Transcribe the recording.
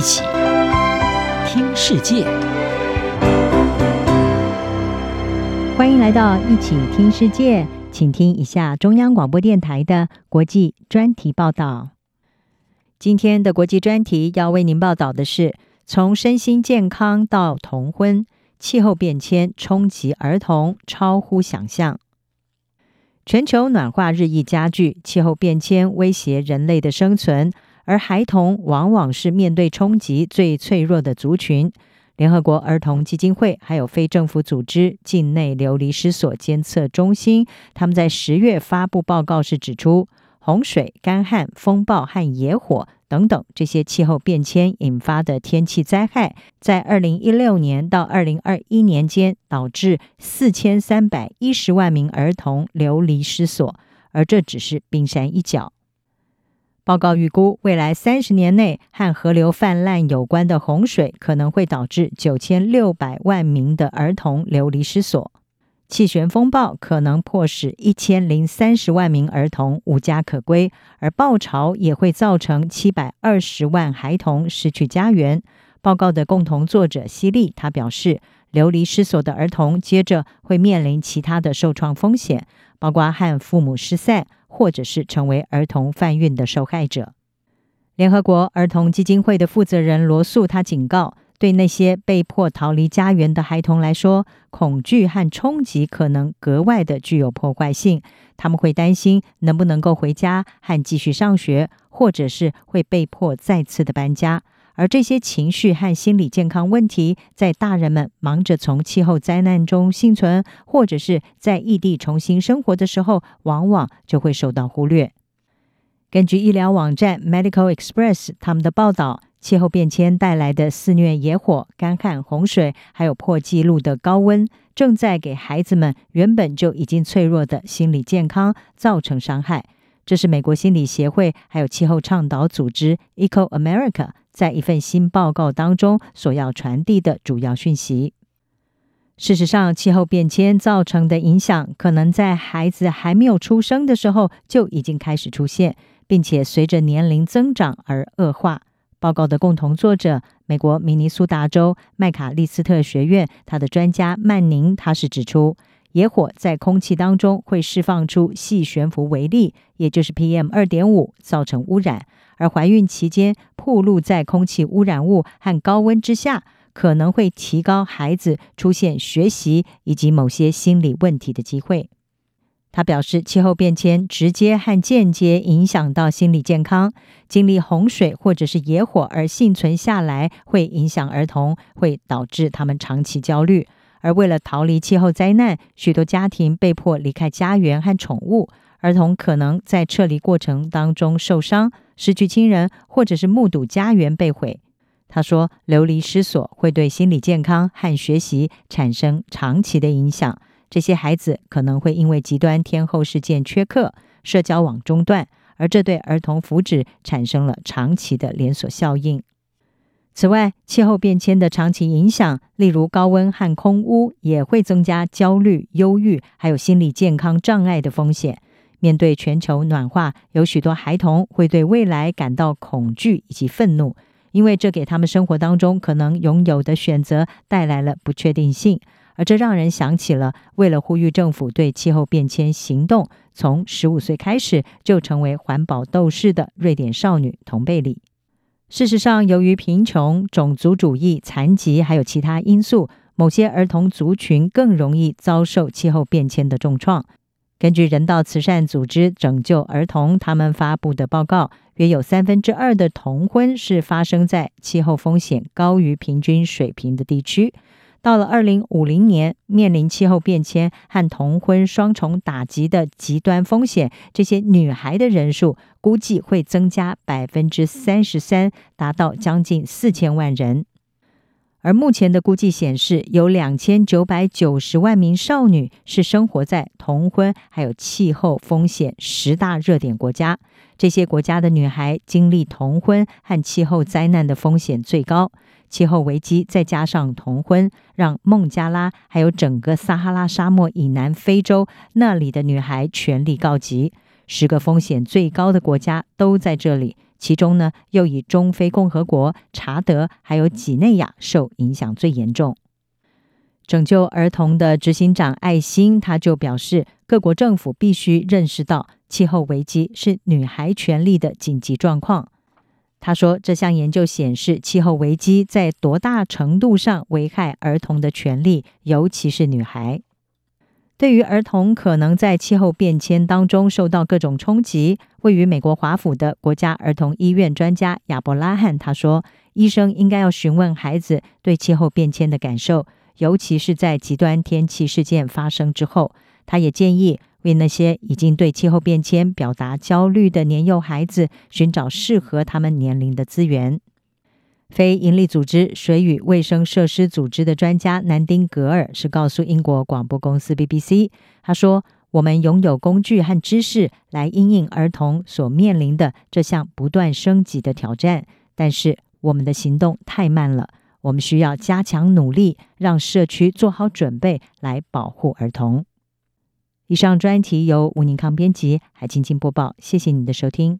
一起听世界，欢迎来到一起听世界，请听一下中央广播电台的国际专题报道。今天的国际专题要为您报道的是：从身心健康到同婚，气候变迁冲击儿童超乎想象。全球暖化日益加剧，气候变迁威胁人类的生存。而孩童往往是面对冲击最脆弱的族群。联合国儿童基金会还有非政府组织境内流离失所监测中心，他们在十月发布报告时指出，洪水、干旱、风暴和野火等等这些气候变迁引发的天气灾害，在二零一六年到二零二一年间，导致四千三百一十万名儿童流离失所，而这只是冰山一角。报告预估，未来三十年内和河流泛滥有关的洪水可能会导致九千六百万名的儿童流离失所；气旋风暴可能迫使一千零三十万名儿童无家可归，而暴潮也会造成七百二十万孩童失去家园。报告的共同作者希利他表示，流离失所的儿童接着会面临其他的受创风险，包括和父母失散。或者是成为儿童贩运的受害者。联合国儿童基金会的负责人罗素他警告，对那些被迫逃离家园的孩童来说，恐惧和冲击可能格外的具有破坏性。他们会担心能不能够回家和继续上学，或者是会被迫再次的搬家。而这些情绪和心理健康问题，在大人们忙着从气候灾难中幸存，或者是在异地重新生活的时候，往往就会受到忽略。根据医疗网站 Medical Express 他们的报道，气候变迁带来的肆虐野火、干旱、洪水，还有破纪录的高温，正在给孩子们原本就已经脆弱的心理健康造成伤害。这是美国心理协会还有气候倡导组织 Eco America。在一份新报告当中，所要传递的主要讯息。事实上，气候变迁造成的影响，可能在孩子还没有出生的时候就已经开始出现，并且随着年龄增长而恶化。报告的共同作者，美国明尼苏达州麦卡利斯特学院，他的专家曼宁，他是指出，野火在空气当中会释放出细悬浮微粒，也就是 PM 二点五，造成污染。而怀孕期间暴露在空气污染物和高温之下，可能会提高孩子出现学习以及某些心理问题的机会。他表示，气候变迁直接和间接影响到心理健康。经历洪水或者是野火而幸存下来，会影响儿童，会导致他们长期焦虑。而为了逃离气候灾难，许多家庭被迫离开家园和宠物。儿童可能在撤离过程当中受伤、失去亲人，或者是目睹家园被毁。他说，流离失所会对心理健康和学习产生长期的影响。这些孩子可能会因为极端天候事件缺课、社交网中断，而这对儿童福祉产生了长期的连锁效应。此外，气候变迁的长期影响，例如高温和空污，也会增加焦虑、忧郁，还有心理健康障碍的风险。面对全球暖化，有许多孩童会对未来感到恐惧以及愤怒，因为这给他们生活当中可能拥有的选择带来了不确定性。而这让人想起了为了呼吁政府对气候变迁行动，从十五岁开始就成为环保斗士的瑞典少女同贝里。事实上，由于贫穷、种族主义、残疾还有其他因素，某些儿童族群更容易遭受气候变迁的重创。根据人道慈善组织拯救儿童他们发布的报告，约有三分之二的童婚是发生在气候风险高于平均水平的地区。到了二零五零年，面临气候变迁和童婚双重打击的极端风险，这些女孩的人数估计会增加百分之三十三，达到将近四千万人。而目前的估计显示，有两千九百九十万名少女是生活在童婚还有气候风险十大热点国家。这些国家的女孩经历童婚和气候灾难的风险最高。气候危机再加上童婚，让孟加拉还有整个撒哈拉沙漠以南非洲那里的女孩权力告急。十个风险最高的国家都在这里。其中呢，又以中非共和国、查德还有几内亚受影响最严重。拯救儿童的执行长艾辛他就表示，各国政府必须认识到气候危机是女孩权利的紧急状况。他说，这项研究显示，气候危机在多大程度上危害儿童的权利，尤其是女孩。对于儿童可能在气候变迁当中受到各种冲击，位于美国华府的国家儿童医院专家亚伯拉罕他说：“医生应该要询问孩子对气候变迁的感受，尤其是在极端天气事件发生之后。”他也建议为那些已经对气候变迁表达焦虑的年幼孩子寻找适合他们年龄的资源。非营利组织水与卫生设施组织的专家南丁格尔是告诉英国广播公司 BBC，他说：“我们拥有工具和知识来因应儿童所面临的这项不断升级的挑战，但是我们的行动太慢了。我们需要加强努力，让社区做好准备来保护儿童。”以上专题由吴宁康编辑，海清清播报。谢谢你的收听。